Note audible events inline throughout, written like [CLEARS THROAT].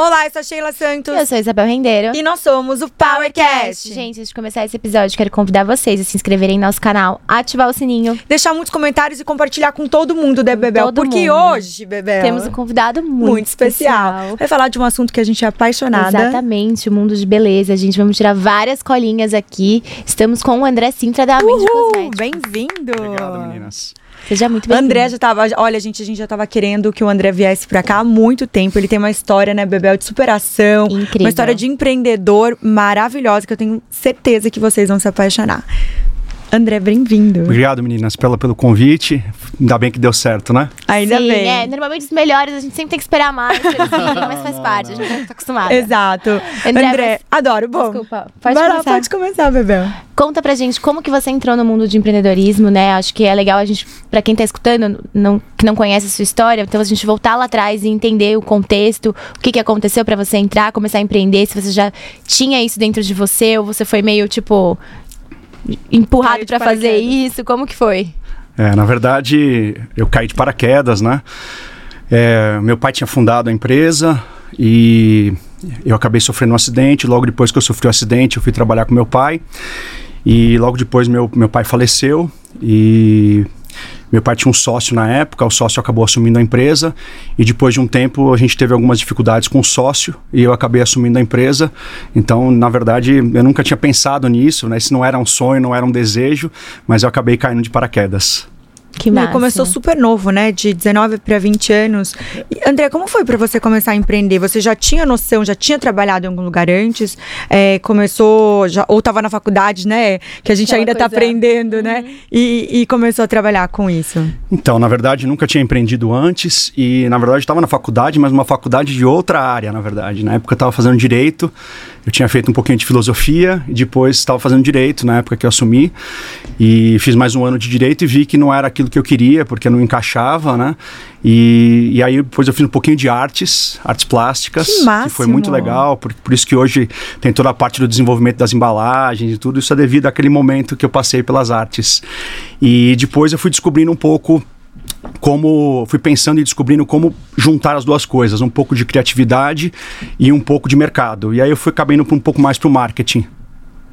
Olá, eu sou a Sheila Santos. Eu sou a Isabel Rendeiro. E nós somos o PowerCast. Gente, antes de começar esse episódio, quero convidar vocês a se inscreverem no nosso canal, ativar o sininho. Deixar muitos comentários e compartilhar com todo mundo, né, Bebel? todo Porque mundo. hoje, Bebel, Temos um convidado muito, muito especial. Vai falar de um assunto que a gente é apaixonada. Exatamente, o mundo de beleza. Gente, vamos tirar várias colinhas aqui. Estamos com o André Sintra da Mente Uhul, Cosméticos. bem-vindo. Obrigado, meninas. Seja muito bem-vindo. André já tava. Olha, gente, a gente já tava querendo que o André viesse pra cá há muito tempo. Ele tem uma história, né, Bebel, de superação. Incrível. Uma história de empreendedor maravilhosa que eu tenho certeza que vocês vão se apaixonar. André, bem-vindo. Obrigado, meninas, pela, pelo convite. Ainda bem que deu certo, né? Ainda Sim, bem. é, normalmente os melhores a gente sempre tem que esperar mais, [LAUGHS] mas faz parte, a gente já tá acostumada. Exato. André, André, adoro. Bom, Desculpa, pode vai lá, começar. pode começar, Bebel. Conta pra gente como que você entrou no mundo de empreendedorismo, né? Acho que é legal a gente, pra quem tá escutando, não, que não conhece a sua história, então a gente voltar lá atrás e entender o contexto, o que que aconteceu pra você entrar, começar a empreender, se você já tinha isso dentro de você ou você foi meio tipo empurrado pra fazer isso, como que foi? É, na verdade, eu caí de paraquedas, né? É, meu pai tinha fundado a empresa e eu acabei sofrendo um acidente. Logo depois que eu sofri o acidente, eu fui trabalhar com meu pai. E logo depois meu, meu pai faleceu e meu pai tinha um sócio na época, o sócio acabou assumindo a empresa e depois de um tempo a gente teve algumas dificuldades com o sócio e eu acabei assumindo a empresa. Então, na verdade, eu nunca tinha pensado nisso, né? Isso não era um sonho, não era um desejo, mas eu acabei caindo de paraquedas. Que Não, massa. começou super novo, né? De 19 para 20 anos. E, André, como foi para você começar a empreender? Você já tinha noção, já tinha trabalhado em algum lugar antes? É, começou, já, ou estava na faculdade, né? Que a gente Aquela [LAUGHS] ainda está coisa- aprendendo, né? E, e começou a trabalhar com isso. Então, na verdade, nunca tinha empreendido antes e, na verdade, estava na faculdade, mas uma faculdade de outra área, na verdade. Na época eu estava fazendo direito, eu tinha feito um pouquinho de filosofia e depois estava fazendo direito na época que eu assumi e fiz mais um ano de direito e vi que não era aquilo que eu queria, porque não encaixava, né? E, e aí depois eu fiz um pouquinho de artes, artes plásticas, Que máximo! foi muito legal, por, por isso que hoje tem toda a parte do desenvolvimento das embalagens e tudo, isso é devido àquele momento que eu passei pelas artes. E depois eu fui descobrindo um pouco como fui pensando e descobrindo como juntar as duas coisas, um pouco de criatividade e um pouco de mercado. E aí eu fui pra um pouco mais pro marketing.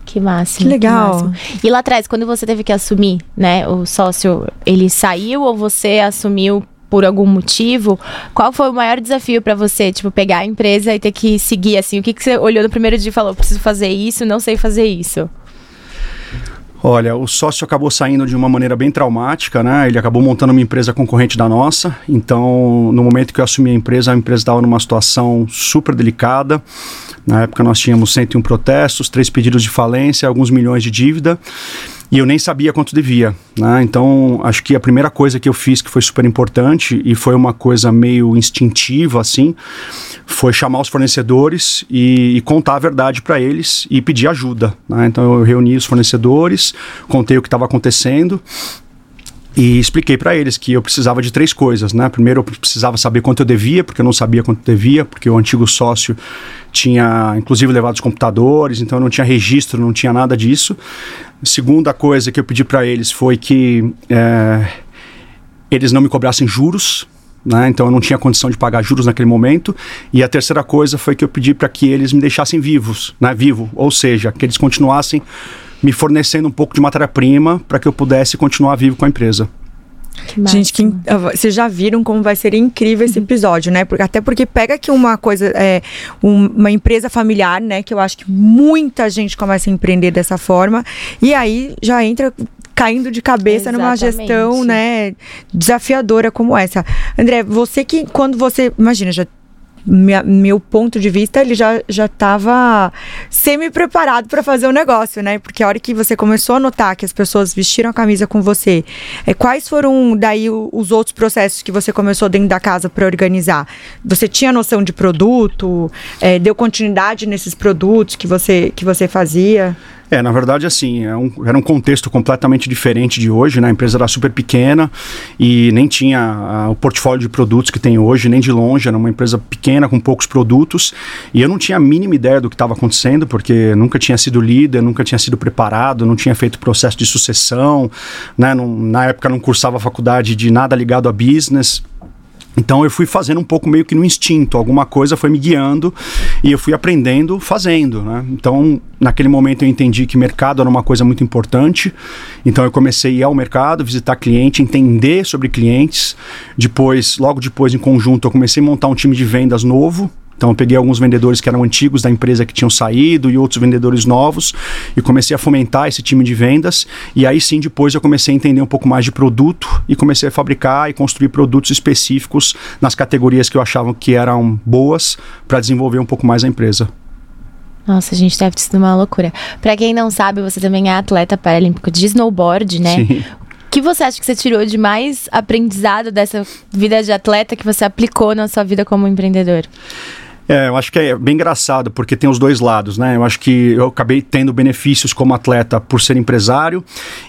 Que máximo. Que legal. máximo. E lá atrás, quando você teve que assumir, né, o sócio, ele saiu ou você assumiu por algum motivo? Qual foi o maior desafio pra você, tipo, pegar a empresa e ter que seguir assim? O que, que você olhou no primeiro dia e falou, preciso fazer isso, não sei fazer isso? Olha, o sócio acabou saindo de uma maneira bem traumática, né? Ele acabou montando uma empresa concorrente da nossa. Então, no momento que eu assumi a empresa, a empresa estava numa situação super delicada. Na época nós tínhamos 101 protestos, três pedidos de falência, alguns milhões de dívida. E eu nem sabia quanto devia, né? Então, acho que a primeira coisa que eu fiz que foi super importante e foi uma coisa meio instintiva assim, foi chamar os fornecedores e, e contar a verdade para eles e pedir ajuda, né? Então eu reuni os fornecedores, contei o que estava acontecendo e expliquei para eles que eu precisava de três coisas, né? Primeiro, eu precisava saber quanto eu devia, porque eu não sabia quanto devia, porque o antigo sócio tinha, inclusive, levado os computadores, então eu não tinha registro, não tinha nada disso. Segunda coisa que eu pedi para eles foi que eh, eles não me cobrassem juros, né? Então eu não tinha condição de pagar juros naquele momento. E a terceira coisa foi que eu pedi para que eles me deixassem vivos, né? Vivo, ou seja, que eles continuassem me fornecendo um pouco de matéria-prima para que eu pudesse continuar vivo com a empresa. Que Gente, que, ah, vocês já viram como vai ser incrível esse episódio, né? Porque, até porque pega aqui uma coisa, é, um- uma empresa familiar, né? Que eu acho que muita gente começa a empreender dessa forma. E aí já entra caindo de cabeça numa Exatamente. gestão, né? Desafiadora como essa. André, você que quando você. Imagina, já. Minha- meu ponto de vista, ele já já estava semi-preparado para fazer o negócio, né? Porque a hora que você começou a notar que as pessoas vestiram a camisa com você, é, quais foram daí os outros processos que você começou dentro da casa para organizar? Você tinha noção de produto? É, deu continuidade nesses produtos que você, que você fazia? É, na verdade, assim, é um- era um contexto completamente diferente de hoje, né? A empresa era super pequena e nem tinha ah, o portfólio de produtos que tem hoje, nem de longe. Era uma empresa pequena, com poucos produtos. E eu não tinha a mínima ideia do que estava acontecendo, porque nunca tinha sido líder, nunca tinha sido preparado, não tinha feito processo de sucessão, né? Na época não cursava faculdade de nada ligado a business. Então eu fui fazendo um pouco meio que no instinto, alguma coisa foi me guiando e eu fui aprendendo fazendo, né? Então naquele momento eu entendi que mercado era uma coisa muito importante, então eu comecei a ir ao mercado, visitar cliente, entender sobre clientes. Depois, logo depois em conjunto, eu comecei a montar um time de vendas novo, então eu peguei alguns vendedores que eram antigos da empresa que tinham saído e outros vendedores novos e comecei a fomentar esse time de vendas. E aí sim, depois eu comecei a entender um pouco mais de produto e comecei a fabricar e construir produtos específicos nas categorias que eu achava que eram boas para desenvolver um pouco mais a empresa. Nossa, a gente deve ter sido uma loucura. Para quem não sabe, você também é atleta paralímpico de snowboard, né? Sim. O que você acha que você tirou de mais aprendizado dessa vida de atleta que você aplicou na sua vida como empreendedor? É, eu acho que é bem engraçado, porque tem os dois lados, né? Eu acho que eu acabei tendo benefícios como atleta por ser empresário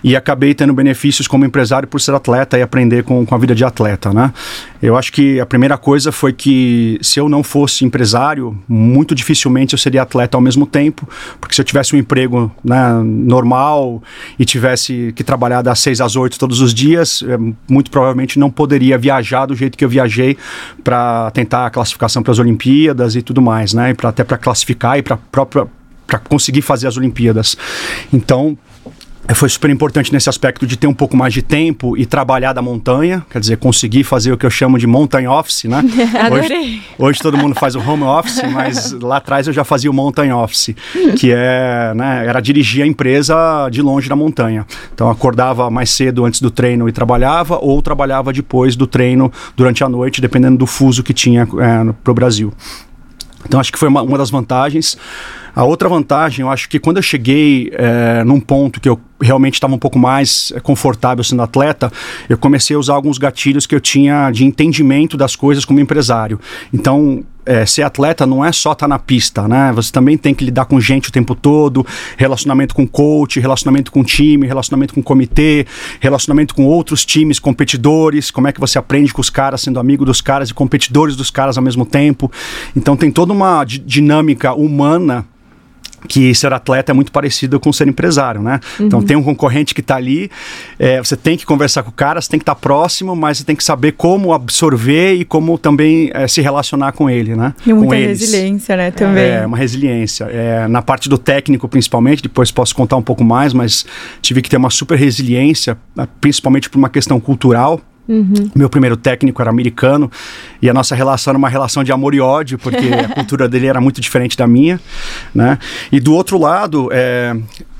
e acabei tendo benefícios como empresário por ser atleta e aprender com, com a vida de atleta, né? Eu acho que a primeira coisa foi que se eu não fosse empresário, muito dificilmente eu seria atleta ao mesmo tempo, porque se eu tivesse um emprego né, normal e tivesse que trabalhar das 6 às 8 todos os dias, muito provavelmente não poderia viajar do jeito que eu viajei para tentar a classificação para as Olimpíadas Olimpíadas e tudo mais, né? Pra, até para classificar e para própria para conseguir fazer as Olimpíadas. Então, foi super importante nesse aspecto de ter um pouco mais de tempo e trabalhar da montanha, quer dizer, conseguir fazer o que eu chamo de mountain office, né? [LAUGHS] Hoje, hoje todo mundo faz o home office, mas lá atrás eu já fazia o mountain office, que é, né, era dirigir a empresa de longe da montanha. Então acordava mais cedo antes do treino e trabalhava, ou trabalhava depois do treino durante a noite, dependendo do fuso que tinha é, para o Brasil. Então acho que foi uma, uma das vantagens. A outra vantagem, eu acho que quando eu cheguei é, num ponto que eu realmente estava um pouco mais eh, confortável sendo atleta, eu comecei a usar alguns gatilhos que eu tinha de entendimento das coisas como empresário. Então, é, ser atleta não é só estar tá na pista, né? Você também tem que lidar com gente o tempo todo, relacionamento com coach, relacionamento com time, relacionamento com comitê, relacionamento com outros times, competidores, como é que você aprende com os caras, sendo amigo dos caras e competidores dos caras ao mesmo tempo. Então tem toda uma dinâmica humana que ser atleta é muito parecido com ser empresário, né? Então, uhum. Então tem um concorrente que está ali, é, você tem que conversar com o cara, você tem que estar tá próximo, mas você tem que saber como absorver e como também é, se relacionar com ele, né? E muita resiliência, né? Também. É, uma resiliência. É, na parte do técnico, principalmente, depois posso contar um pouco mais, mas tive que ter uma super resiliência, principalmente por uma questão cultural. Uhum. Meu primeiro técnico era americano e a nossa relação era uma relação de amor e ódio, porque [LAUGHS] a cultura dele era muito diferente da minha, né? E do outro lado, é,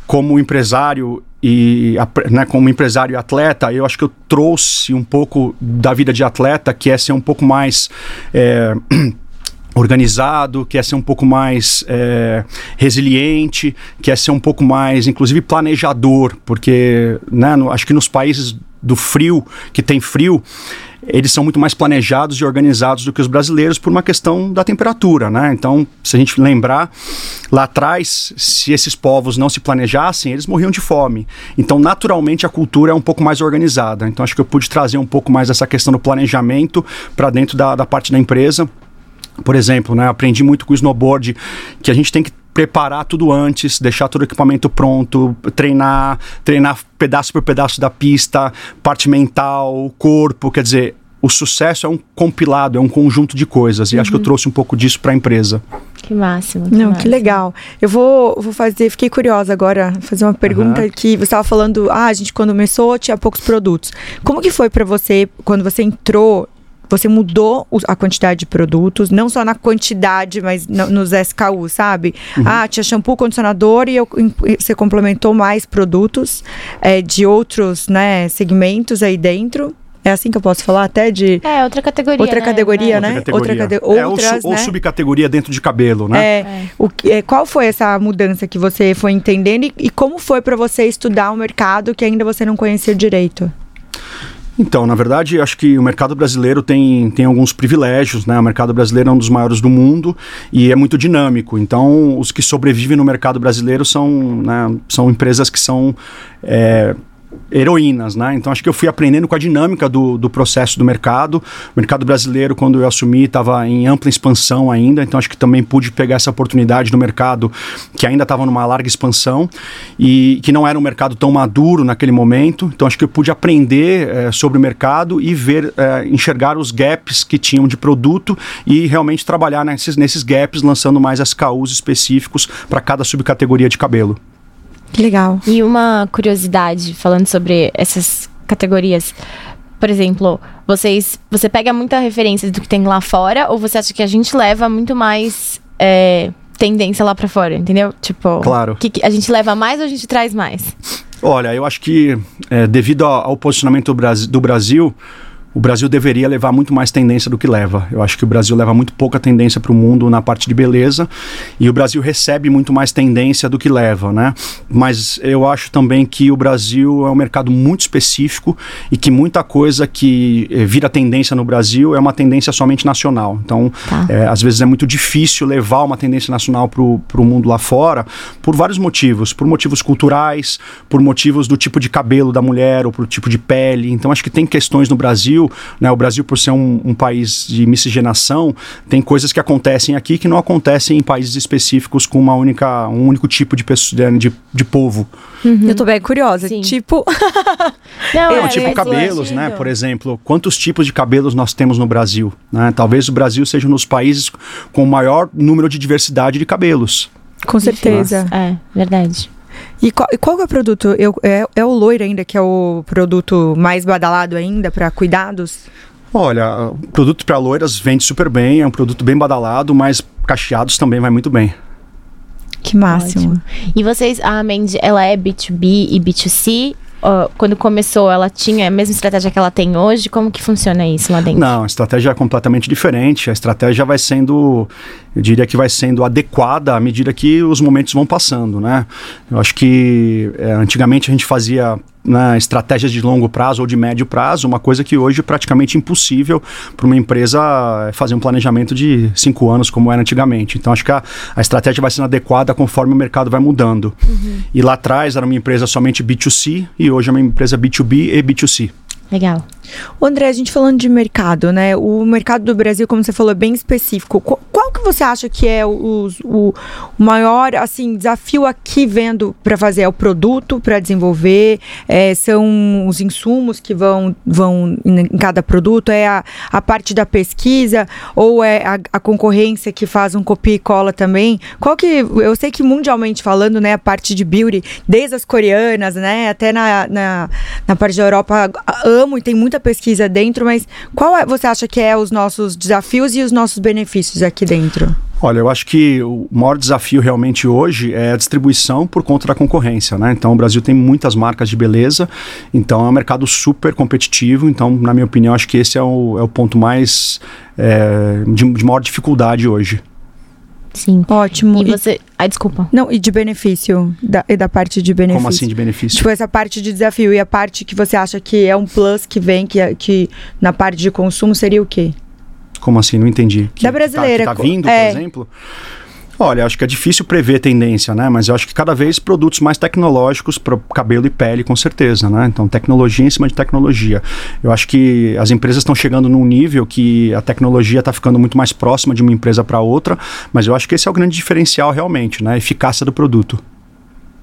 como empresário e né, como empresário e atleta, eu acho que eu trouxe um pouco da vida de atleta, que é ser um pouco mais é, [CLEARS THROAT] organizado, quer ser um pouco mais é, resiliente, quer ser um pouco mais, inclusive, planejador, porque né, no, acho que nos países do frio, que tem frio, eles são muito mais planejados e organizados do que os brasileiros por uma questão da temperatura, né? Então, se a gente lembrar, lá atrás, se esses povos não se planejassem, eles morriam de fome. Então, naturalmente, a cultura é um pouco mais organizada. Então, acho que eu pude trazer um pouco mais essa questão do planejamento para dentro da, da parte da empresa. Por exemplo, né, aprendi muito com o snowboard que a gente tem que preparar tudo antes, deixar todo o equipamento pronto, treinar, treinar pedaço por pedaço da pista, parte mental, corpo, quer dizer, o sucesso é um compilado, é um conjunto de coisas. E uhum. acho que eu uhum. trouxe um pouco disso para a empresa. Que máximo. Que Não, máximo. que legal. Eu vou, vou fazer, fiquei curiosa agora, fazer uma pergunta uhum. que você estava falando, ah, a gente quando começou tinha poucos produtos. Como que foi para você quando você entrou você mudou a quantidade de produtos, não só na quantidade, mas no, nos SKU, sabe? Uhum. Ah, tinha shampoo, condicionador e eu, você complementou mais produtos é, de outros né, segmentos aí dentro. É assim que eu posso falar até de. É, outra categoria. Outra né? categoria, é. né? Outra categoria. Outra é, outras, ou, né? ou subcategoria dentro de cabelo, né? É. é. O, é, qual foi essa mudança que você foi entendendo e, e como foi para você estudar o um mercado que ainda você não conhecia direito? Então, na verdade, acho que o mercado brasileiro tem, tem alguns privilégios, né? O mercado brasileiro é um dos maiores do mundo e é muito dinâmico. Então, os que sobrevivem no mercado brasileiro são, né, são empresas que são é, heroínas, né? Então acho que eu fui aprendendo com a dinâmica do, do processo do mercado. O mercado brasileiro, quando eu assumi, estava em ampla expansão ainda, então acho que também pude pegar essa oportunidade no mercado que ainda estava numa larga expansão e que não era um mercado tão maduro naquele momento. Então acho que eu pude aprender é, sobre o mercado e ver, é, enxergar os gaps que tinham de produto e realmente trabalhar nesses, nesses gaps, lançando mais SKUs específicos para cada subcategoria de cabelo. Que legal. E uma curiosidade, falando sobre essas categorias. Por exemplo, vocês, você pega muita referência do que tem lá fora ou você acha que a gente leva muito mais é, tendência lá para fora, entendeu? Tipo, claro. Que, que, a gente leva mais ou a gente traz mais? Olha, eu acho que é, devido ao, ao posicionamento do Brasil, do Brasil o Brasil deveria levar muito mais tendência do que leva. Eu acho que o Brasil leva muito pouca tendência para o mundo na parte de beleza e o Brasil recebe muito mais tendência do que leva, né? Mas eu acho também que o Brasil é um mercado muito específico e que muita coisa que eh, vira tendência no Brasil é uma tendência somente nacional. Então, tá. é, às vezes é muito difícil levar uma tendência nacional para o mundo lá fora por vários motivos, por motivos culturais, por motivos do tipo de cabelo da mulher ou por tipo de pele. Então, acho que tem questões no Brasil Brasil, né, o Brasil por ser um, um, país de miscigenação, tem coisas que acontecem aqui que não acontecem em países específicos com uma única, um único tipo de, pessoa, de, de povo. Uhum. Eu tô bem curiosa. Sim. Tipo. [LAUGHS] não, é, tipo cabelos, né? Por exemplo, quantos tipos de cabelos nós temos no Brasil? Né? Talvez o Brasil seja um dos países com o maior número de diversidade de cabelos. Com certeza. É, verdade. E qual, e qual é o produto? Eu, é, é o loiro ainda, que é o produto mais badalado ainda para cuidados? Olha, o produto para loiras vende super bem, é um produto bem badalado, mas cacheados também vai muito bem. Que máximo. Ótimo. E vocês, a Mandy, ela é B2B e B2C uh, quando começou, ela tinha a mesma estratégia que ela tem hoje? Como que funciona isso lá dentro? Não, a estratégia é completamente diferente. A estratégia vai sendo, eu diria que vai sendo adequada à medida que os momentos vão passando, né? Eu acho que é, antigamente a gente fazia né, estratégias de longo prazo ou de médio prazo, uma coisa que hoje é praticamente impossível para uma empresa fazer um planejamento de cinco anos como era antigamente. Então acho que a, a estratégia vai sendo adequada conforme o mercado vai mudando. Uhum. E lá atrás era uma empresa somente B2C e hoje é uma empresa B2B e B2C. Legal. O André, a gente falando de mercado, né? O mercado do Brasil, como você falou, é bem específico. Qual, qual que você acha que é o, o, o maior assim desafio aqui vendo para fazer? É o produto para desenvolver? É, são os insumos que vão, vão em, cada produto? É a, a parte da pesquisa? Ou é a, a, concorrência que faz um copia e cola também? Qual que... Eu sei que mundialmente falando, né? A parte de beauty, desde as coreanas, né? Até na, na, na parte da Europa, amo e tem muita pesquisa dentro, mas qual é, você acha que é os nossos desafios e os nossos benefícios aqui dentro? Olha, eu acho que o maior desafio realmente hoje é a distribuição por conta da concorrência, né? Então o Brasil tem muitas marcas de beleza, então é um mercado super competitivo. Então, na minha opinião, acho que esse é o, é o ponto mais é, de, de maior dificuldade hoje. Sim. Ótimo. E você. Ai, desculpa. Não, e de benefício. Da, e da parte de benefício. Como assim de benefício? Tipo, essa parte de desafio e a parte que você acha que é um plus que vem, que, é, que na parte de consumo seria o quê? Como assim? Não entendi. Que, da brasileira. Que tá, que tá vindo, é. por exemplo? Olha, acho que é difícil prever tendência, né? Mas eu acho que cada vez produtos mais tecnológicos para cabelo e pele, com certeza, né? Então, tecnologia em cima de tecnologia. Eu acho que as empresas estão chegando num nível que a tecnologia está ficando muito mais próxima de uma empresa para outra, mas eu acho que esse é o grande diferencial realmente, né? A eficácia do produto.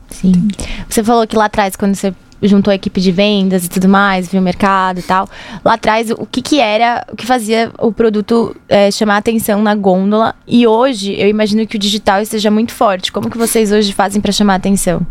Sim. Você falou que lá atrás, quando você juntou a equipe de vendas e tudo mais, viu o mercado e tal. Lá atrás, o que que era, o que fazia o produto é, chamar atenção na gôndola? E hoje, eu imagino que o digital esteja muito forte. Como que vocês hoje fazem para chamar atenção?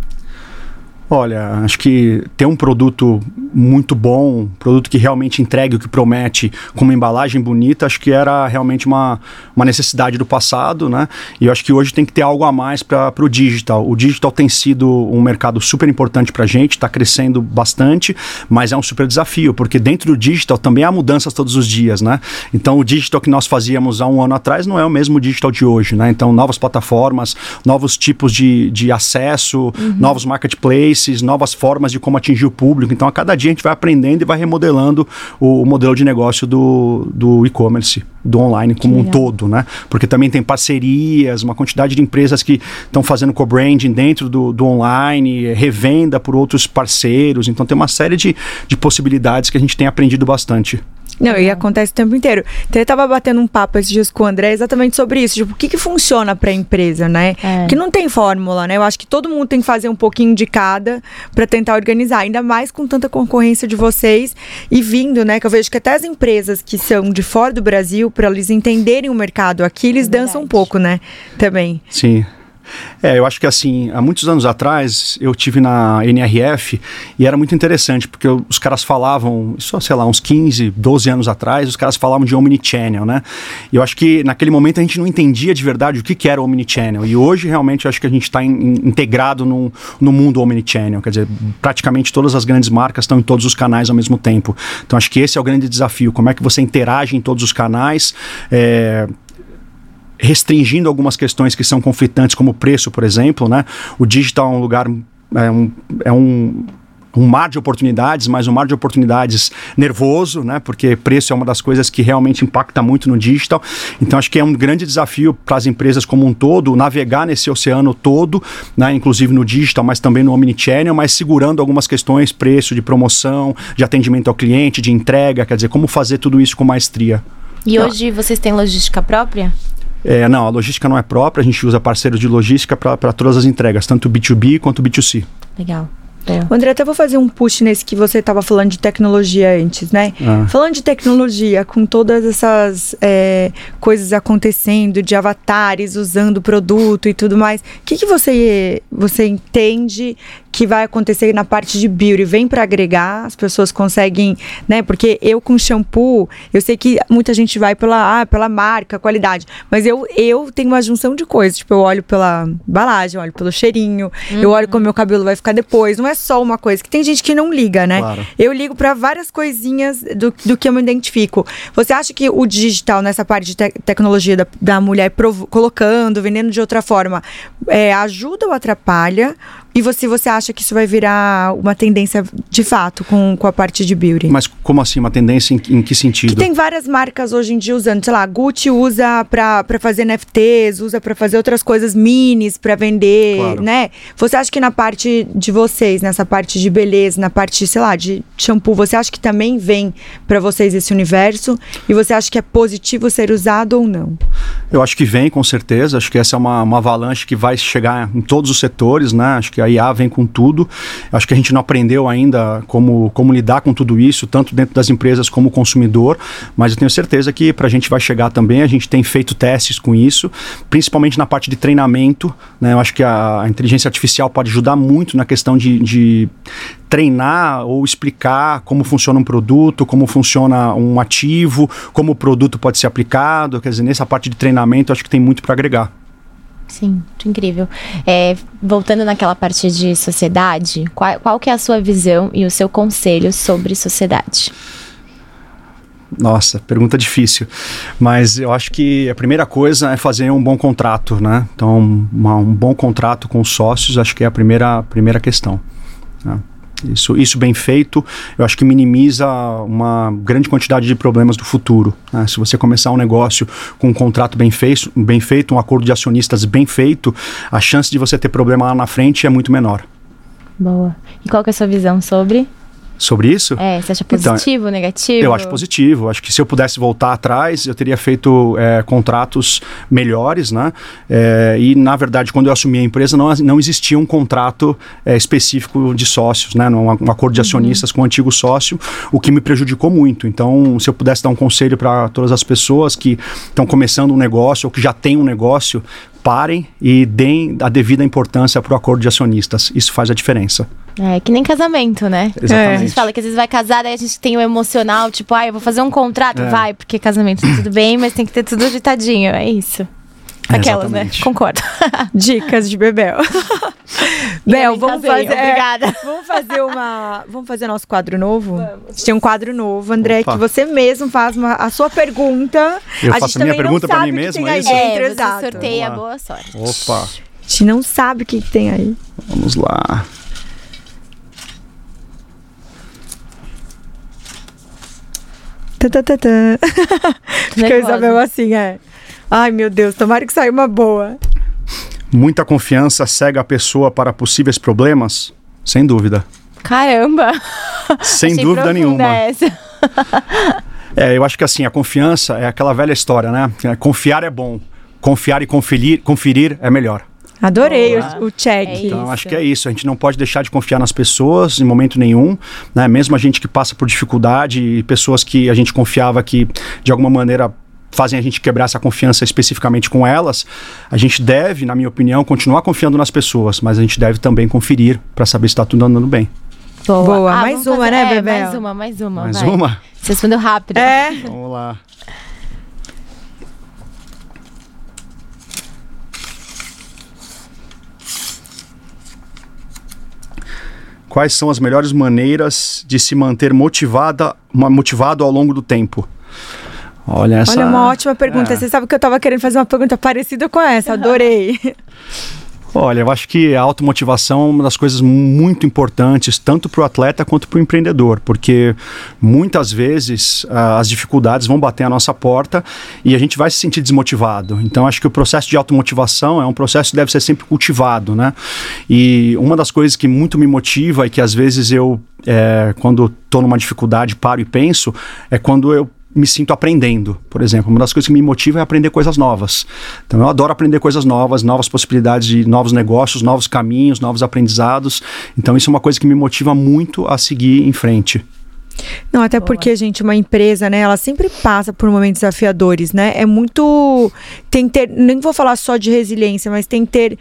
Olha, acho que ter um produto muito bom, produto que realmente entregue o que promete, com uma embalagem bonita, acho que era realmente uma, uma necessidade do passado, né? E eu acho que hoje tem que ter algo a mais para o digital. O digital tem sido um mercado super importante para a gente, está crescendo bastante, mas é um super desafio, porque dentro do digital também há mudanças todos os dias, né? Então o digital que nós fazíamos há um ano atrás não é o mesmo digital de hoje, né? Então novas plataformas, novos tipos de, de acesso, uhum. novos marketplaces novas formas de como atingir o público. Então, a cada dia a gente vai aprendendo e vai remodelando o, o modelo de negócio do, do e-commerce, do online como um todo, né? Porque também tem parcerias, uma quantidade de empresas que estão fazendo co-branding dentro do, do online, revenda por outros parceiros. Então, tem uma série de, de possibilidades que a gente tem aprendido bastante. Não, e acontece o tempo inteiro. Então, eu tava batendo um papo esses dias com o André exatamente sobre isso. Tipo, o que que funciona pra empresa, né? É. Que não tem fórmula, né? Eu acho que todo mundo tem que fazer um pouquinho de cada pra tentar organizar. Ainda mais com tanta concorrência de vocês e vindo, né? Que eu vejo que até as empresas que são de fora do Brasil, pra eles entenderem o mercado aqui, eles É dançam um pouco, né? Também. Sim. É, eu acho que assim, há muitos anos atrás eu tive na NRF e era muito interessante, porque os caras falavam, isso sei lá, uns 15, 12 anos atrás, os caras falavam de Omnichannel, né? E eu acho que naquele momento a gente não entendia de verdade o que, que era Omnichannel. E hoje realmente eu acho que a gente está integrado no, no mundo Omnichannel, quer dizer, praticamente todas as grandes marcas estão em todos os canais ao mesmo tempo. Então acho que esse é o grande desafio, como é que você interage em todos os canais, é, restringindo algumas questões que são conflitantes, como o preço, por exemplo, né? O digital é um lugar, é um, é um, um mar de oportunidades, mas um mar de oportunidades nervoso, né? Porque preço é uma das coisas que realmente impacta muito no digital. Então acho que é um grande desafio para as empresas como um todo navegar nesse oceano todo, né? Inclusive no digital, mas também no omnichannel, mas segurando algumas questões, preço, de promoção, de atendimento ao cliente, de entrega, quer dizer, como fazer tudo isso com maestria. E hoje vocês têm logística própria? É, não, a logística não é própria, a gente usa parceiros de logística para todas as entregas, tanto B2B quanto B2C. Legal. O André, até vou fazer um push nesse que você estava falando de tecnologia antes, né? Ah. Falando de tecnologia, com todas essas é, coisas acontecendo, de avatares usando o produto e tudo mais, o que, que você, você entende que vai acontecer na parte de beauty? Vem para agregar, as pessoas conseguem, né? Porque eu com shampoo, eu sei que muita gente vai pela, ah, pela marca, qualidade, mas eu, eu tenho uma junção de coisas. Tipo, eu olho pela embalagem, eu olho pelo cheirinho, eu olho como meu cabelo vai ficar depois. Não é só uma coisa, que tem gente que não liga, né? Claro. Eu ligo para várias coisinhas do, do que eu me identifico. Você acha que o digital, nessa parte de te- tecnologia da, da mulher colocando, vendendo de outra forma, é, ajuda ou atrapalha? E você, você acha que isso vai virar uma tendência de fato com, com a parte de beauty? Mas como assim, uma tendência em, em que sentido? Que tem várias marcas hoje em dia usando, sei lá, Gucci usa pra, pra fazer NFTs, usa pra fazer outras coisas minis pra vender, Claro. né? Você acha que na parte de vocês, nessa parte de beleza, na parte, sei lá, de shampoo, você acha que também vem pra vocês esse universo? E você acha que é positivo ser usado ou não? Eu acho que vem, com certeza. Acho que essa é uma, uma avalanche que vai chegar em todos os setores, né? Acho que a IA vem com tudo. Acho que a gente não aprendeu ainda como, como lidar com tudo isso, tanto dentro das empresas como consumidor, mas eu tenho certeza que para a gente vai chegar também. A gente tem feito testes com isso, principalmente na parte de treinamento. Né? Eu acho que a, a inteligência artificial pode ajudar muito na questão de, de treinar ou explicar como funciona um produto, como funciona um ativo, como o produto pode ser aplicado. Quer dizer, nessa parte de treinamento, acho que tem muito para agregar. Sim, incrível. É, voltando naquela parte de sociedade, qual, qual que é a sua visão e o seu conselho sobre sociedade? Nossa, pergunta difícil. Mas eu acho que a primeira coisa é fazer um bom contrato, né? Então, uma- um bom contrato com os sócios, acho que é a primeira, primeira questão. né? Isso, isso bem feito, eu acho que minimiza uma grande quantidade de problemas do futuro. né? Se você começar um negócio com um contrato bem feito, bem feito, um acordo de acionistas bem feito, a chance de você ter problema lá na frente é muito menor. Boa. E qual que é a sua visão sobre? Sobre isso, É, você acha Então, positivo, negativo? Eu acho positivo. Acho que se eu pudesse voltar atrás, eu teria feito é, contratos melhores, né? É, e, na verdade, quando eu assumi a empresa, não, não existia um contrato é, específico de sócios, né? Um, um acordo de acionistas com o antigo sócio, o que me prejudicou muito. Então, se eu pudesse dar um conselho para todas as pessoas que estão começando um negócio ou que já têm um negócio, parem e deem a devida importância para o acordo de acionistas. Isso faz a diferença. É que nem casamento, né? Exatamente. A gente fala que às vezes vai casar, daí a gente tem o emocional, tipo, ah, eu vou fazer um contrato. É. Vai, porque casamento tudo bem, mas tem que ter tudo ditadinho. É isso. É, Aquelas, né? exatamente. Concordo. [LAUGHS] Dicas de Bebel. [LAUGHS] Bel, vamos Casei, fazer. é, Obrigada. [LAUGHS] Vamos fazer uma. Vamos fazer nosso quadro novo? A gente tem um quadro novo, André, Opa. que você mesmo faz uma- a sua pergunta. Eu a faço a minha também não pergunta pra sabe mim o que mesmo, tem é aí isso? dentro, É, você exato. sorteia, Vamos boa sorte. Opa, A gente não sabe o que tem aí. vamos lá. Tá, tá, tá, tá. Fica a Isabel assim, é. Ai, meu Deus, tomara que saia uma boa. Muita confiança cega a pessoa para possíveis problemas? Sem dúvida. Caramba! Sem Achei dúvida nenhuma. Essa. [LAUGHS] É, eu acho que assim, a confiança é aquela velha história, né? Confiar é bom. Confiar e conferir, conferir é melhor. Adorei o, o check. É Então, acho que é isso. A gente não pode deixar de confiar nas pessoas em momento nenhum, né? Mesmo a gente que passa por dificuldade e pessoas que a gente confiava que de alguma maneira fazem a gente quebrar essa confiança especificamente com elas, a gente deve, na minha opinião, continuar confiando nas pessoas, mas a gente deve também conferir para saber se está tudo andando bem. Boa. Boa, Ah, mais uma, né, é, Bebel? Mais uma, mais uma. Mais vai. uma? Você respondeu rápido. É. Vamos lá. Quais são as melhores maneiras de se manter motivada, motivado ao longo do tempo? Olha essa. Olha, uma ótima pergunta. É. Você sabe que eu tava querendo fazer uma pergunta parecida com essa. Adorei. [LAUGHS] Olha, eu acho que a automotivação é uma das coisas muito importantes, tanto para o atleta quanto para o empreendedor, porque muitas vezes ah, as dificuldades vão bater a nossa porta e a gente vai se sentir desmotivado. Então, acho que o processo de automotivação é um processo que deve ser sempre cultivado, né? E uma das coisas que muito me motiva e que às vezes eu, eh, quando estou numa dificuldade, paro e penso, é quando eu me sinto aprendendo, por exemplo. Uma das coisas que me motiva é aprender coisas novas. Então eu adoro aprender coisas novas, novas possibilidades de novos negócios, novos caminhos, novos aprendizados. Então isso é uma coisa que me motiva muito a seguir em frente. Não, até porque, gente, uma empresa, né, ela sempre passa por momentos desafiadores, né? É muito. Tem ter. Nem vou falar só de resiliência, mas tem ter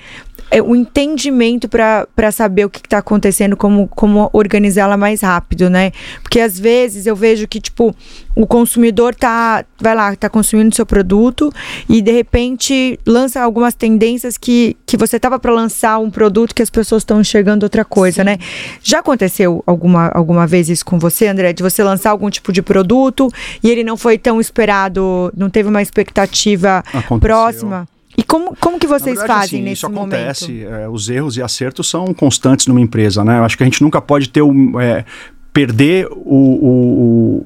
é, um entendimento para saber o que está acontecendo, como, como organizá-la mais rápido, né? Porque às vezes eu vejo que, tipo, o consumidor tá, vai lá, tá consumindo seu produto e de repente lança algumas tendências que, que você tava para lançar um produto que as pessoas estão enxergando outra coisa, né? Já aconteceu alguma, alguma vez isso com você, André? De você lançar algum tipo de produto e ele não foi tão esperado, não teve uma expectativa Aconteceu. próxima? E como, como que vocês verdade, fazem assim, nesse isso momento? acontece. é, os erros e acertos são constantes numa empresa, né? Eu acho que a gente nunca pode ter um, é, perder o, o,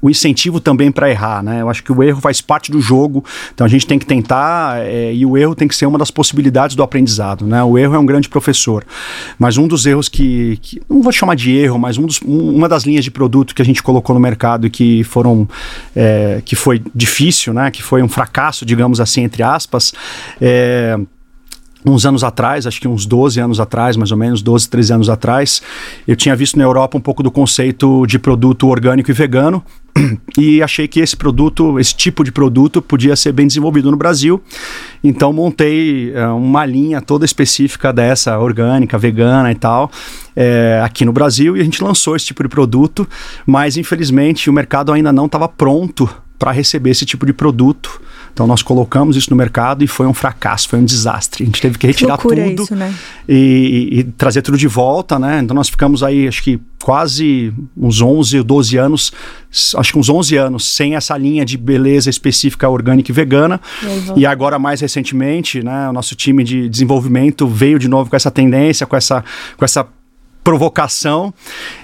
o, incentivo também para errar, né? Eu acho que o erro faz parte do jogo, então a gente tem que tentar é, e o erro tem que ser uma das possibilidades do aprendizado, né? O erro é um grande professor, mas um dos erros que, que não vou chamar de erro, mas um dos, um- uma das linhas de produto que a gente colocou no mercado e que foram é, que foi difícil, né? Que foi um fracasso, digamos assim, entre aspas. É, uns anos atrás, acho que uns 12 anos atrás, mais ou menos, 12, 13 anos atrás, eu tinha visto na Europa um pouco do conceito de produto orgânico e vegano [CLEARS THROAT] e achei que esse produto, esse tipo de produto podia ser bem desenvolvido no Brasil. Então montei eh, uma linha toda específica dessa, orgânica, vegana e tal, eh, aqui no Brasil e a gente lançou esse tipo de produto, mas infelizmente o mercado ainda não estava pronto para receber esse tipo de produto. Então nós colocamos isso no mercado e foi um fracasso, foi um desastre. A gente teve que retirar loucura tudo isso, né? e, e trazer tudo de volta, né? Então nós ficamos aí, acho que quase uns 11 ou 12 anos, acho que uns 11 anos, sem essa linha de beleza específica orgânica e vegana. E. E agora, mais recentemente, né, o nosso time de desenvolvimento veio de novo com essa tendência, com essa, com essa provocação.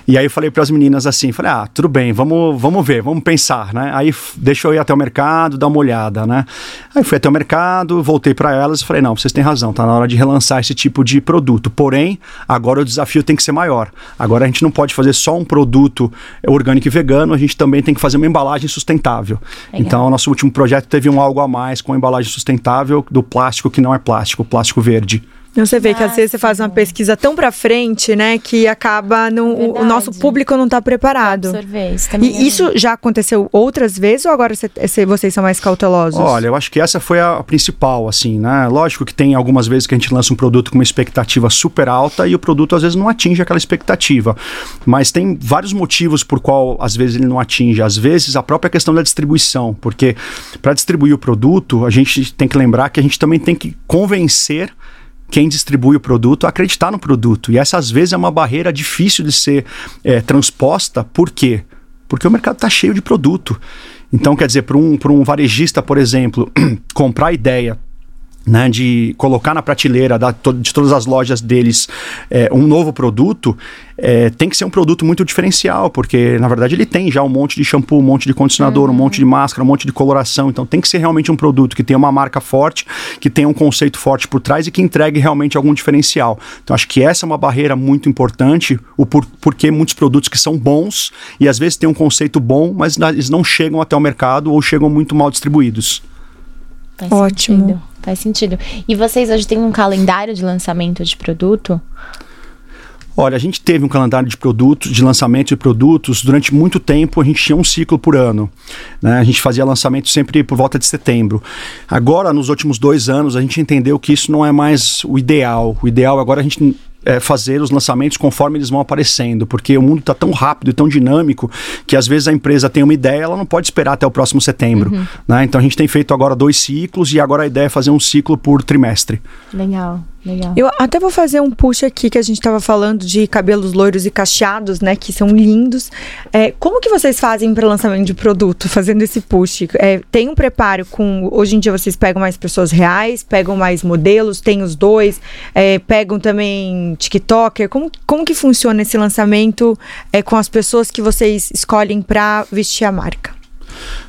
E aí eu falei para as meninas assim, falei: "Ah, tudo bem, vamos, vamos ver, vamos pensar, né?" Aí deixa eu ir até o mercado, dar uma olhada, né? Aí fui até o mercado, voltei para elas e falei: "Não, vocês têm razão, tá na hora de relançar esse tipo de produto. Porém, agora o desafio tem que ser maior. Agora a gente não pode fazer só um produto orgânico e vegano, a gente também tem que fazer uma embalagem sustentável. Legal. Então, o nosso último projeto teve um algo a mais com embalagem sustentável do plástico que não é plástico, plástico verde. Você vê que às vezes você faz uma pesquisa tão pra frente, né, que acaba não, o- nosso público não tá preparado. Absorver isso também. é E isso já aconteceu outras vezes ou agora cê- cê- vocês são mais cautelosos? Olha, eu acho que essa foi a, a principal, assim, né? Lógico que tem algumas vezes que a gente lança um produto com uma expectativa super alta e o produto às vezes não atinge aquela expectativa. Mas tem vários motivos por qual às vezes ele não atinge. Às vezes a própria questão da distribuição, porque para distribuir o produto, a gente tem que lembrar que a gente também tem que convencer quem distribui o produto acreditar no produto. E essa às vezes é uma barreira difícil de ser eh, transposta. Por quê? Porque o mercado está cheio de produto. Então, quer dizer, para um, um varejista, por exemplo, [CLEARS THROAT] comprar a ideia né, de colocar na prateleira da, de todas as lojas deles é, um novo produto, é, tem que ser um produto muito diferencial, porque na verdade ele tem já um monte de shampoo, um monte de condicionador, uhum. um monte de máscara, um monte de coloração. Então tem que ser realmente um produto que tenha uma marca forte, que tenha um conceito forte por trás e que entregue realmente algum diferencial. Então acho que essa é uma barreira muito importante, o por, porque muitos produtos que são bons e às vezes têm um conceito bom, mas eles não chegam até o mercado ou chegam muito mal distribuídos. Faz Ótimo. Sentido. Faz sentido. E vocês hoje têm um calendário de lançamento de produto? Olha, a gente teve um calendário de produtos, de lançamento de produtos. Durante muito tempo a gente tinha um ciclo por ano. Né? A gente fazia lançamento sempre por volta de setembro. Agora, nos últimos dois anos, a gente entendeu que isso não é mais o ideal. O ideal agora a gente é, fazer os lançamentos conforme eles vão aparecendo, porque o mundo está tão rápido e tão dinâmico que às vezes a empresa tem uma ideia, ela não pode esperar até o próximo setembro. Uhum. Né? Então a gente tem feito agora dois ciclos e agora a ideia é fazer um ciclo por trimestre. Legal. Legal. Eu até vou fazer um push aqui que a gente estava falando de cabelos loiros e cacheados, né? Que são lindos. É, como que vocês fazem para lançamento de produto, fazendo esse push? É, tem um preparo com. Hoje em dia vocês pegam mais pessoas reais, pegam mais modelos, tem os dois, é, pegam também TikToker. Como, como que funciona esse lançamento é, com as pessoas que vocês escolhem para vestir a marca?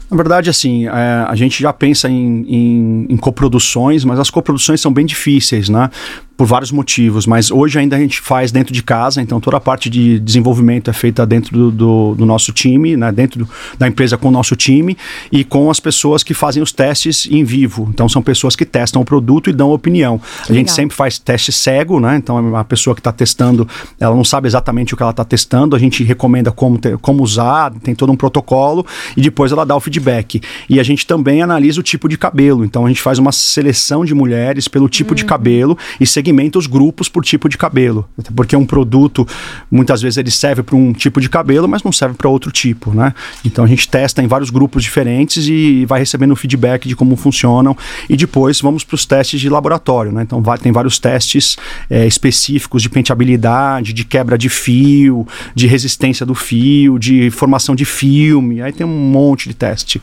Na verdade, assim, é, a gente já pensa em, em, em, coproduções, mas as coproduções são bem difíceis, né? Por vários motivos, mas hoje ainda a gente faz dentro de casa, então toda a parte de desenvolvimento é feita dentro do, do, do nosso time, né, dentro do, da empresa com o nosso time e com as pessoas que fazem os testes em vivo. Então são pessoas que testam o produto e dão opinião. Que a gente sempre faz teste cego, né? Então a pessoa que está testando, ela não sabe exatamente o que ela está testando, a gente recomenda como, ter, como usar, tem todo um protocolo e depois ela dá o feedback. E a gente também analisa o tipo de cabelo, então a gente faz uma seleção de mulheres pelo tipo uhum. de cabelo e segmenta os grupos por tipo de cabelo. Porque um produto, muitas vezes, ele serve para um tipo de cabelo, mas não serve para outro tipo, né? Então a gente testa em vários grupos diferentes e vai recebendo feedback de como funcionam. E depois vamos para os testes de laboratório, né? Então vai, tem vários testes é, específicos de penteabilidade, de quebra de fio, de resistência do fio, de formação de filme. Aí tem um monte de teste.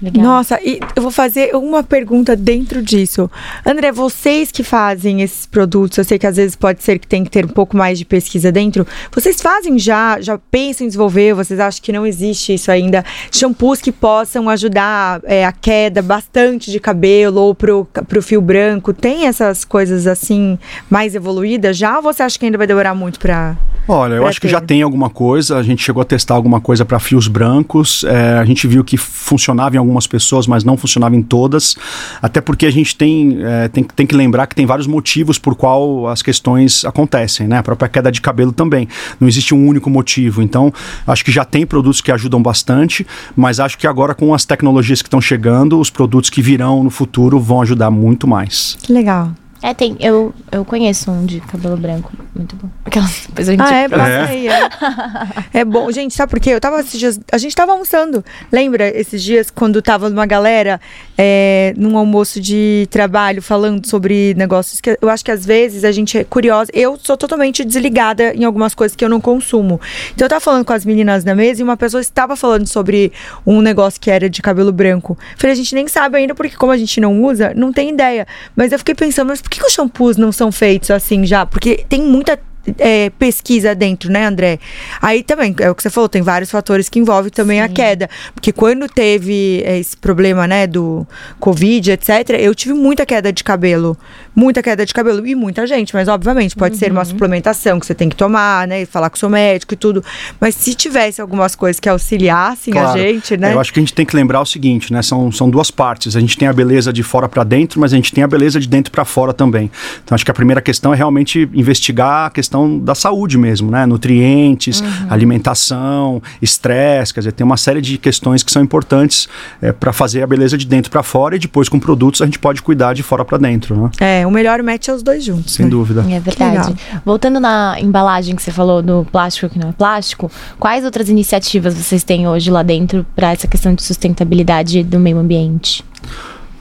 Legal. Nossa, e eu vou fazer uma pergunta dentro disso. André, vocês que fazem esses produtos, eu sei que às vezes pode ser que tem que ter um pouco mais de pesquisa dentro. Vocês fazem já, já pensam em desenvolver? Vocês acham que não existe isso ainda? Shampoos que possam ajudar é, a queda bastante de cabelo ou pro, pro fio branco? Tem essas coisas assim mais evoluídas já? Ou você acha que ainda vai demorar muito para Olha, eu acho ter. que já tem alguma coisa. A gente chegou a testar alguma coisa para fios brancos. É, a gente viu que funcionava em algumas pessoas, mas não funcionava em todas. Até porque a gente tem, é, tem, tem que lembrar que tem vários motivos por qual as questões acontecem, né? A própria queda de cabelo também. Não existe um único motivo. Então, acho que já tem produtos que ajudam bastante, mas acho que agora com as tecnologias que estão chegando, os produtos que virão no futuro vão ajudar muito mais. Que legal. É, tem. Eu, eu conheço um de cabelo branco. Muito bom. Aquelas, depois a gente ah, é, é. Aí, é. é bom. Gente, sabe por quê? Eu tava esses dias. A gente tava almoçando. Lembra esses dias quando tava uma galera é, num almoço de trabalho falando sobre negócios que eu acho que às vezes a gente é curiosa. Eu sou totalmente desligada em algumas coisas que eu não consumo. Então eu tava falando com as meninas na mesa e uma pessoa estava falando sobre um negócio que era de cabelo branco. Falei, a gente nem sabe ainda, porque como a gente não usa, não tem ideia. Mas eu fiquei pensando, mas por que, que os shampoos não são feitos assim já? Porque tem muita é, pesquisa dentro, né, André? Aí também, é o que você falou, tem vários fatores que envolvem também Sim. a queda. Porque quando teve esse problema, né, do Covid, etc., eu tive muita queda de cabelo. Muita queda de cabelo. E muita gente, mas obviamente pode uhum. ser uma uhum. suplementação que você tem que tomar, né, e falar com o seu médico e tudo. Mas se tivesse algumas coisas que auxiliassem claro. a gente, né? Eu acho que a gente tem que lembrar o seguinte, né, são, são duas partes. A gente tem a beleza de fora para dentro, mas a gente tem a beleza de dentro para fora também. Então acho que a primeira questão é realmente investigar a questão questão da saúde mesmo, né? Nutrientes, uhum. alimentação, estresse, quer dizer, tem uma série de questões que são importantes é, para fazer a beleza de dentro para fora e depois com produtos a gente pode cuidar de fora para dentro, né? É, o melhor match é os dois juntos. Sem né? dúvida. É verdade. Voltando na embalagem que você falou do plástico que não é plástico, quais outras iniciativas vocês têm hoje lá dentro para essa questão de sustentabilidade do meio ambiente?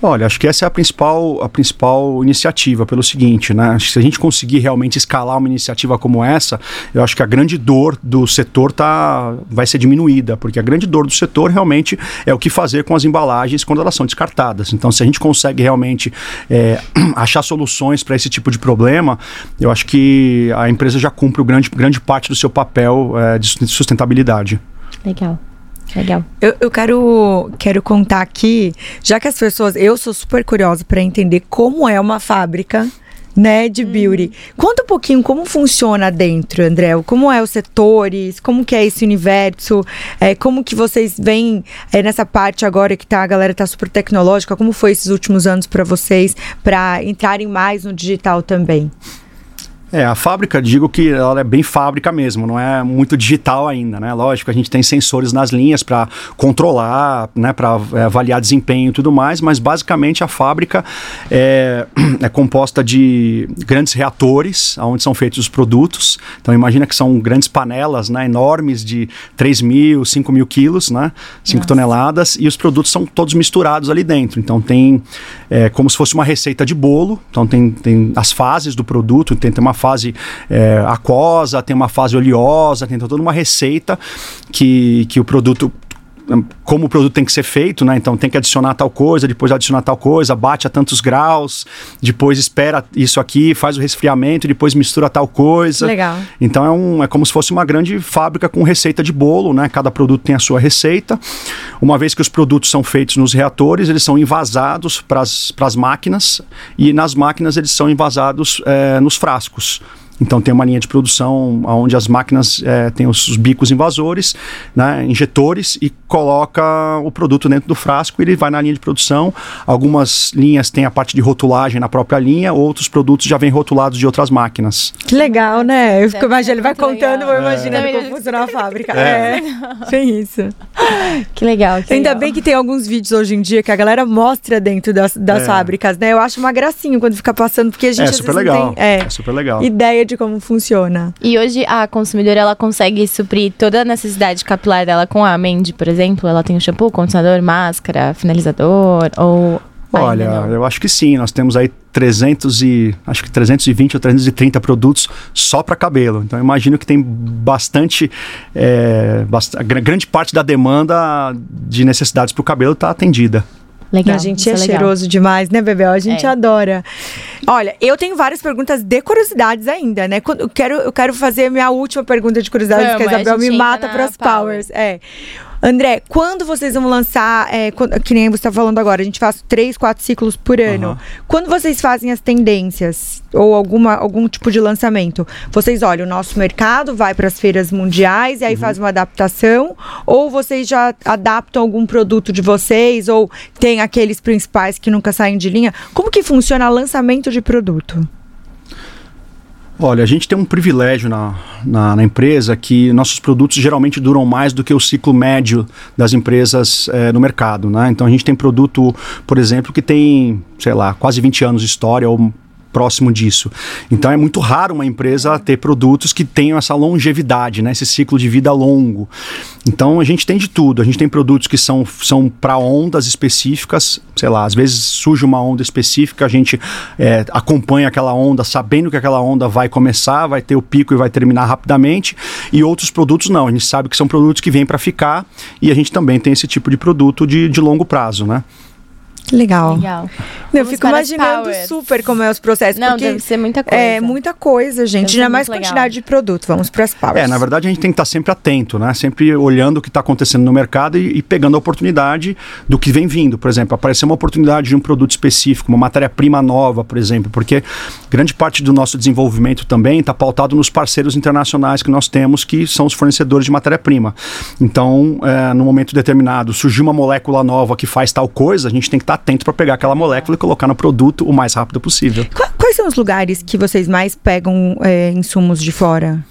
Olha, acho que essa é a principal, a principal iniciativa, pelo seguinte, né? Se a gente conseguir realmente escalar uma iniciativa como essa, eu acho que a grande dor do setor tá, vai ser diminuída, porque a grande dor do setor realmente é o que fazer com as embalagens quando elas são descartadas. Então, se a gente consegue realmente é, [CLEARS THROAT] achar soluções para esse tipo de problema, eu acho que a empresa já cumpre grande, grande parte do seu papel é, de sustentabilidade. Legal. Legal. Eu, eu quero, quero contar aqui, já que as pessoas. Eu sou super curiosa para entender como é uma fábrica né, de beauty. Conta um pouquinho como funciona dentro, André. Como é os setores, como que é esse universo, é, como que vocês veem é, nessa parte agora que tá, a galera tá super tecnológica, como foi esses últimos anos para vocês, para entrarem mais no digital também? É, a fábrica, digo que ela é bem fábrica mesmo, não é muito digital ainda, né? Lógico, a gente tem sensores nas linhas para controlar, né, para é, avaliar desempenho e tudo mais, mas basicamente a fábrica é, [CLEARS THROAT] é composta de grandes reatores, onde são feitos os produtos. Então imagina que são grandes panelas, né, enormes de 3 mil, 5 mil quilos, né, 5 Nossa. toneladas, e os produtos são todos misturados ali dentro. Então tem é, como se fosse uma receita de bolo, então tem, tem as fases do produto, tem, tem uma fase é, aquosa, tem uma fase oleosa, tem toda uma receita que, que o produto como o produto tem que ser feito, né? Então tem que adicionar tal coisa, depois adicionar tal coisa, bate a tantos graus, depois espera isso aqui, faz o resfriamento, depois mistura tal coisa. Legal. Então é, um, é como se fosse uma grande fábrica com receita de bolo, né? Cada produto tem a sua receita. Uma vez que os produtos são feitos nos reatores, eles são envasados para as máquinas e nas máquinas eles são envasados é, nos frascos. Então tem uma linha de produção onde as máquinas é, têm os, os, bicos invasores, né, injetores, e coloca o produto dentro do frasco e ele vai na linha de produção. Algumas linhas têm a parte de rotulagem na própria linha, outros produtos já vêm rotulados de outras máquinas. Que legal, né? Eu fico imaginando, ele vai contando, vou imaginando é. como funciona a fábrica. É, é. tem isso. [LAUGHS] Que legal. Que Ainda legal. bem que tem alguns vídeos hoje em dia que a galera mostra dentro das, das é. fábricas, né? Eu acho uma gracinha quando fica passando, porque a gente é super legal. Tem, é, é super legal. ideia de como funciona. E hoje a consumidora ela consegue suprir toda a necessidade capilar dela com a Mandy, por exemplo? Ela tem o shampoo, condicionador, máscara, finalizador ou Olha, eu acho que sim. Nós temos aí 300 e acho que 320 ou 330 produtos só para cabelo. Então imagino que tem bastante, é, bast grande parte da demanda de necessidades para o cabelo está atendida. Legal. A gente é, é cheiroso demais, né, Bebel? A gente é. adora. Olha, eu tenho várias perguntas de curiosidades ainda, né? Eu quero, eu quero fazer minha última pergunta de curiosidades, Vamos, que a Isabel me mata para as powers. powers. É. André, quando vocês vão lançar, é, quando, que nem você está falando agora, a gente faz três, quatro ciclos por ano. Uhum. Quando vocês fazem as tendências ou alguma, algum tipo de lançamento, vocês olham, o nosso mercado vai para as feiras mundiais e aí uhum. faz uma adaptação? Ou vocês já adaptam algum produto de vocês? Ou tem aqueles principais que nunca saem de linha? Como que funciona o lançamento de produto? Olha, a gente tem um privilégio na, na, na, empresa que nossos produtos geralmente duram mais do que o ciclo médio das empresas é, no mercado. Né? Então a gente tem produto, por exemplo, que tem, sei lá, quase 20 anos de história ou próximo disso. Então é muito raro uma empresa ter produtos que tenham essa longevidade, né? esse ciclo de vida longo. Então a gente tem de tudo. A gente tem produtos que são, são para ondas específicas, sei lá, às vezes surge uma onda específica, a gente é, acompanha aquela onda sabendo que aquela onda vai começar, vai ter o pico e vai terminar rapidamente. E outros produtos não. A gente sabe que são produtos que vêm para ficar e a gente também tem esse tipo de produto de, de longo prazo, né? Legal. Legal. Eu fico imaginando super como é os processos. Não, deve ser muita coisa. É muita coisa, gente. Ainda mais legal. quantidade de produto. Vamos para as powers. É, na verdade a gente tem que estar sempre atento, né? Sempre olhando o que está acontecendo no mercado e, e, pegando a oportunidade do que vem vindo. Por exemplo, aparecer uma oportunidade de um produto específico, uma matéria-prima nova, por exemplo, porque grande parte do nosso desenvolvimento também está pautado nos parceiros internacionais que nós temos, que são os fornecedores de matéria-prima. Então, é, no momento determinado, surgiu uma molécula nova que faz tal coisa, a gente tem que estar atento para pegar aquela molécula e colocar no produto o mais rápido possível. Quais são os lugares que vocês mais pegam é, insumos de fora?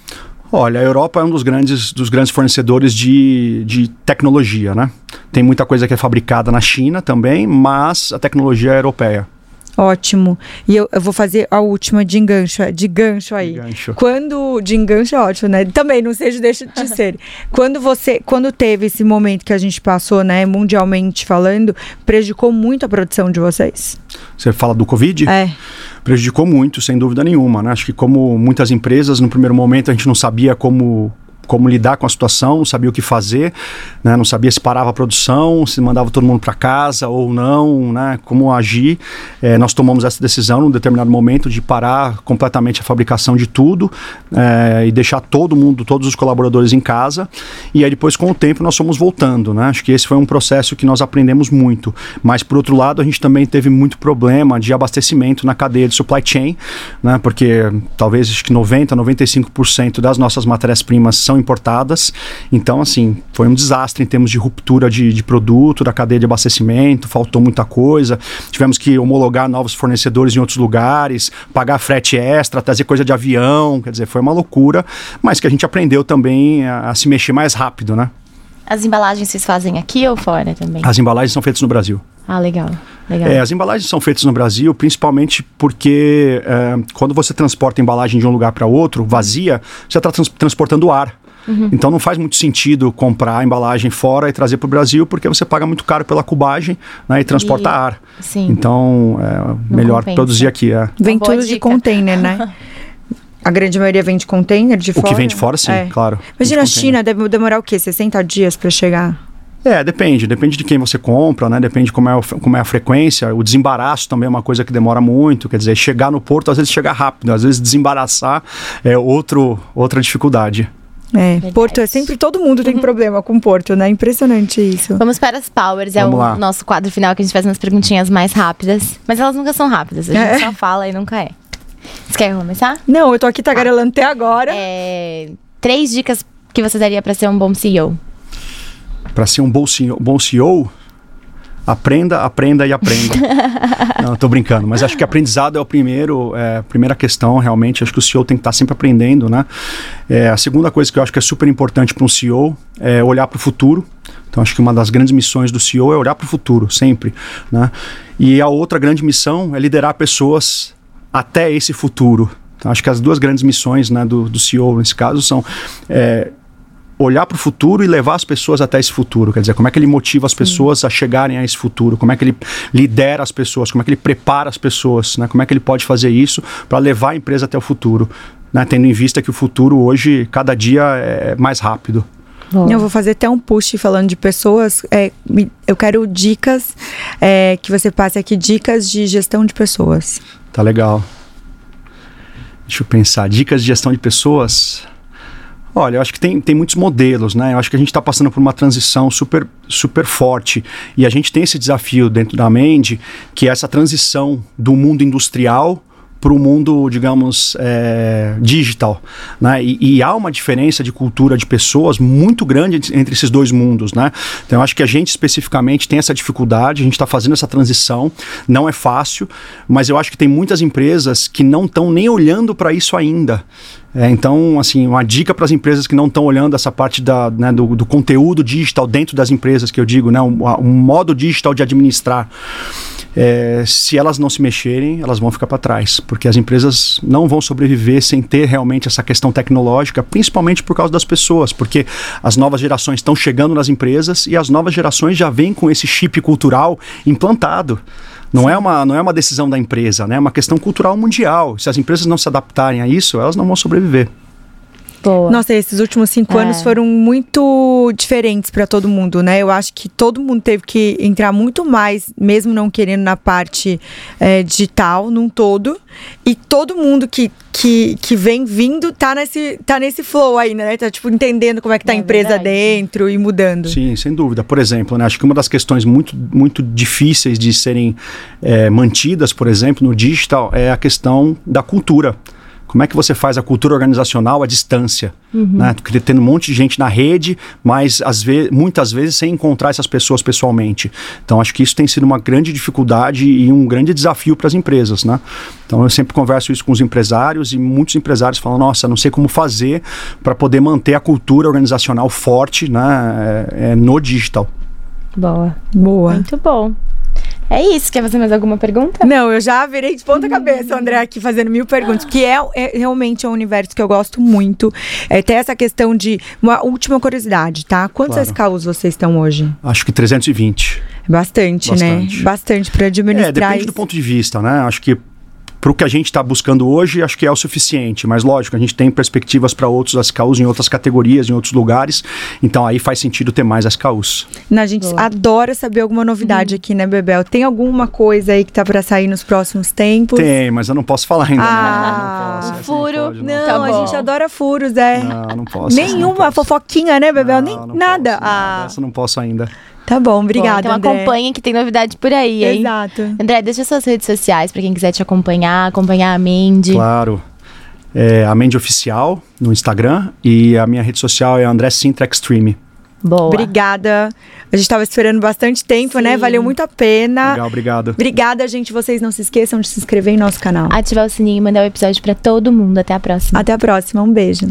Olha, a Europa é um dos grandes, dos grandes fornecedores de, de tecnologia, né? Tem muita coisa que é fabricada na China também, mas a tecnologia é europeia. Ótimo. E eu, eu vou fazer a última de engancho, de gancho aí. De gancho. Quando de engancho é ótimo, né? Também não seja deixa de ser. [LAUGHS] quando você, quando teve esse momento que a gente passou, né, mundialmente falando, prejudicou muito a produção de vocês? Você fala do Covid? É. Prejudicou muito, sem dúvida nenhuma, né? Acho que como muitas empresas, no primeiro momento a gente não sabia como como lidar com a situação, não sabia o que fazer, né? não sabia se parava a produção, se mandava todo mundo para casa ou não, né? como agir. É, nós tomamos essa decisão num determinado momento de parar completamente a fabricação de tudo é, e deixar todo mundo, todos os colaboradores em casa. E aí depois, com o tempo, nós fomos voltando. Né? Acho que esse foi um processo que nós aprendemos muito. Mas, por outro lado, a gente também teve muito problema de abastecimento na cadeia de supply chain, né? porque talvez acho que 90, 95% das nossas matérias-primas são importadas. Então, assim, foi um desastre em termos de ruptura de, de produto, da cadeia de abastecimento, faltou muita coisa. Tivemos que homologar novos fornecedores em outros lugares, pagar frete extra, trazer coisa de avião. Quer dizer, foi uma loucura, mas que a gente aprendeu também a, a se mexer mais rápido, né? As embalagens vocês fazem aqui ou fora também? As embalagens são feitas no Brasil. Ah, legal. legal. É, as embalagens são feitas no Brasil principalmente porque é, quando você transporta a embalagem de um lugar para outro, vazia, você está trans transportando ar. Uhum. Então não faz muito sentido comprar a embalagem fora e trazer para o Brasil, porque você paga muito caro pela cubagem né, e transporta e, ar. Sim. Então é melhor compensa. produzir aqui. É. Vem tudo dica. de container, né? [LAUGHS] A grande maioria vem de container de o fora? O que vem de fora, sim, é. claro. Imagina a China, deve demorar o quê? 60 dias para chegar? É, depende. Depende de quem você compra, né? Depende como é, como é a frequência. O desembaraço também é uma coisa que demora muito. Quer dizer, chegar no porto às vezes chega rápido. Às vezes desembaraçar é outro, outra dificuldade. É, Verdade. Porto é sempre todo mundo tem uhum. problema com Porto, né? Impressionante isso. Vamos para as Powers, é Vamos é o lá. nosso quadro final que a gente faz umas perguntinhas mais rápidas. Mas elas nunca são rápidas, a gente é. só fala e nunca é. Você quer começar? Não, eu tô aqui tagarelando até agora. É, três dicas que você daria para ser um bom CEO. Para ser um bom CEO, bom CEO Aprenda, aprenda e aprenda. [LAUGHS] Não, tô brincando, mas acho que aprendizado é o primeiro, é, a primeira questão, realmente. Acho que o CEO tem que estar tá sempre aprendendo, né? É, a segunda coisa que eu acho que é super importante para um CEO é olhar para o futuro. Então, acho que uma das grandes missões do CEO é olhar para o futuro, sempre. Né? E a outra grande missão é liderar pessoas até esse futuro. Então, acho que as duas grandes missões né, do, do CEO, nesse caso, são é, olhar para o futuro e levar as pessoas até esse futuro. Quer dizer, como é que ele motiva as pessoas a chegarem a esse futuro? Como é que ele lidera as pessoas? Como é que ele prepara as pessoas? Né? Como é que ele pode fazer isso para levar a empresa até o futuro? Né? Tendo em vista que o futuro hoje, cada dia, é mais rápido. Eu vou fazer até um push falando de pessoas. É, eu quero dicas é, que você passe aqui, dicas de gestão de pessoas. Tá legal. Deixa eu pensar. Dicas de gestão de pessoas. Olha, eu acho que tem, tem muitos modelos, né? Eu acho que a gente está passando por uma transição super, super forte. E a gente tem esse desafio dentro da Mende, que é essa transição do mundo industrial para o mundo, digamos, é, digital. Né? E, e, há uma diferença de cultura de pessoas muito grande entre esses dois mundos. Né? Então, eu acho que a gente especificamente tem essa dificuldade, a gente está fazendo essa transição, não é fácil, mas eu acho que tem muitas empresas que não estão nem olhando para isso ainda. É, então, assim, uma dica para as empresas que não estão olhando essa parte da, né, do, do, conteúdo digital dentro das empresas, que eu digo, né, um, um modo digital de administrar. É, se elas não se mexerem, elas vão ficar para trás, porque as empresas não vão sobreviver sem ter realmente essa questão tecnológica, principalmente por causa das pessoas, porque as novas gerações estão chegando nas empresas e as novas gerações já vêm com esse chip cultural implantado. Não é, uma, não é uma decisão da empresa, né? é uma questão cultural mundial. Se as empresas não se adaptarem a isso, elas não vão sobreviver. Boa. Nossa, esses últimos cinco é. anos foram muito diferentes para todo mundo, né? Eu acho que todo mundo teve que entrar muito mais, mesmo não querendo, na parte é, digital, num todo. E todo mundo que, que, que vem vindo tá nesse, tá nesse flow aí, né? Tá, tipo, entendendo como é que tá é a empresa verdade. dentro e mudando. Sim, sem dúvida. Por exemplo, né? Acho que uma das questões muito, muito difíceis de serem é, mantidas, por exemplo, no digital, é a questão da cultura. Como é que você faz a cultura organizacional à distância? Uhum. Né? Tendo um monte de gente na rede, mas às vezes, muitas vezes sem encontrar essas pessoas pessoalmente. Então, acho que isso tem sido uma grande dificuldade e um grande desafio para as empresas. Né? Então, eu sempre converso isso com os empresários e muitos empresários falam: nossa, não sei como fazer para poder manter a cultura organizacional forte né, é, é, no digital. Boa. Boa. Muito bom. É isso. Quer fazer mais alguma pergunta? Não, eu já virei de ponta cabeça, André, aqui fazendo mil perguntas, que é, é realmente é um universo que eu gosto muito. É, tem essa questão de. Uma última curiosidade, tá? Quantos Claro. SKUs vocês estão hoje? Acho que 320. Bastante, Bastante. né? Bastante para É, administrar depende isso. do ponto de vista, né? Acho que para o que a gente está buscando hoje, acho que é o suficiente. Mas lógico, a gente tem perspectivas para outros SKUs em outras categorias, em outros lugares. Então aí faz sentido ter mais SKUs. A gente adora saber alguma Uhum. novidade aqui, né, Bebel? Tem alguma coisa aí que tá para sair nos próximos tempos? Tem, mas eu não posso falar ainda. Ah, não, não posso. um essa não furo. pode, Não, Tá a gente adora furos, é. Não, não posso. não Nenhuma posso. fofoquinha, né, Bebel? Nem Não, não nada. posso, ah, nada. Essa eu não posso ainda. Tá bom, obrigada, Bom, então André. acompanhem que tem novidade por aí, hein? Exato. André, deixa suas redes sociais pra quem quiser te acompanhar, acompanhar a Mandy. Claro. É a Mandy Oficial no Instagram e a minha rede social é André Sintra Extreme. Boa. Obrigada. A gente tava esperando bastante tempo, né? Sim. Valeu muito a pena. Legal, obrigado. Obrigada, gente. Vocês não se esqueçam de se inscrever em nosso canal. Ativar o sininho e mandar o episódio pra todo mundo. Até a próxima. Até a próxima. Um beijo.